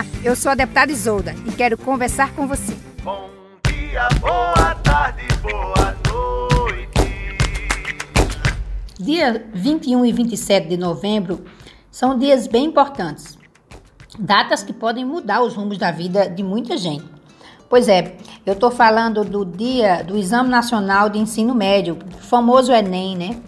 Olá, eu sou a deputada Isolda e quero conversar com você. Bom dia, boa tarde, boa noite. Dia 21 e 27 de novembro são dias bem importantes. Datas que podem mudar os rumos da vida de muita gente. Pois é, eu estou falando do dia do Exame Nacional de Ensino Médio, o famoso Enem, né?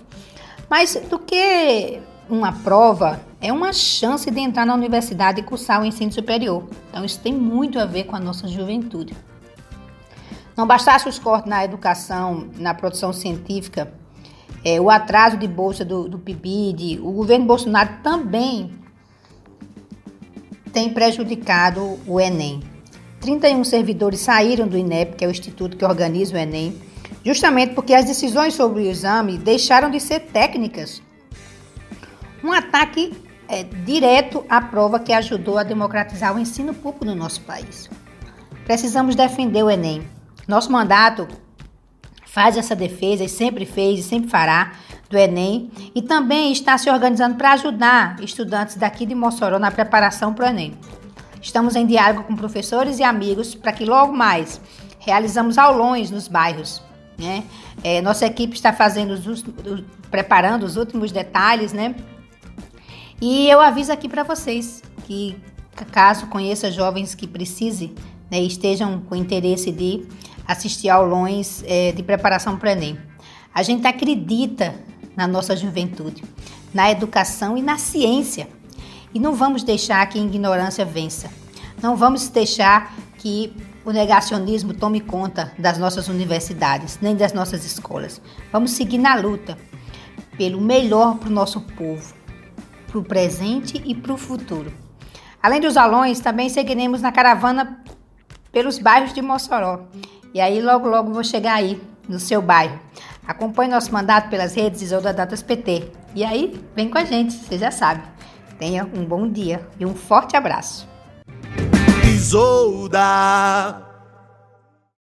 Mas do que uma prova é uma chance de entrar na universidade e cursar o ensino superior. Então isso tem muito a ver com a nossa juventude. Não bastasse os cortes na educação, na produção científica, é, o atraso de bolsa do, do PIBID, o governo Bolsonaro também tem prejudicado o Enem. 31 servidores saíram do INEP, que é o instituto que organiza o Enem, justamente porque as decisões sobre o exame deixaram de ser técnicas. Um ataque é, direto à prova que ajudou a democratizar o ensino público no nosso país. Precisamos defender o Enem. Nosso mandato faz essa defesa e sempre fez e sempre fará do Enem e também está se organizando para ajudar estudantes daqui de Mossoró na preparação para o Enem. Estamos em diálogo com professores e amigos para que logo mais realizamos aulões nos bairros. Né? É, nossa equipe está fazendo os, preparando os últimos detalhes, né? E eu aviso aqui para vocês que caso conheça jovens que precisem né, estejam com interesse de assistir aulões é, de preparação para Enem. A gente acredita na nossa juventude, na educação e na ciência. E não vamos deixar que a ignorância vença. Não vamos deixar que o negacionismo tome conta das nossas universidades, nem das nossas escolas. Vamos seguir na luta pelo melhor para o nosso povo, para o presente e para o futuro. Além dos alunos, também seguiremos na caravana pelos bairros de Mossoró. E aí logo logo vou chegar aí no seu bairro. Acompanhe nosso mandato pelas redes Isolda Datas PT. E aí, vem com a gente, você já sabe. Tenha um bom dia e um forte abraço. Isolda.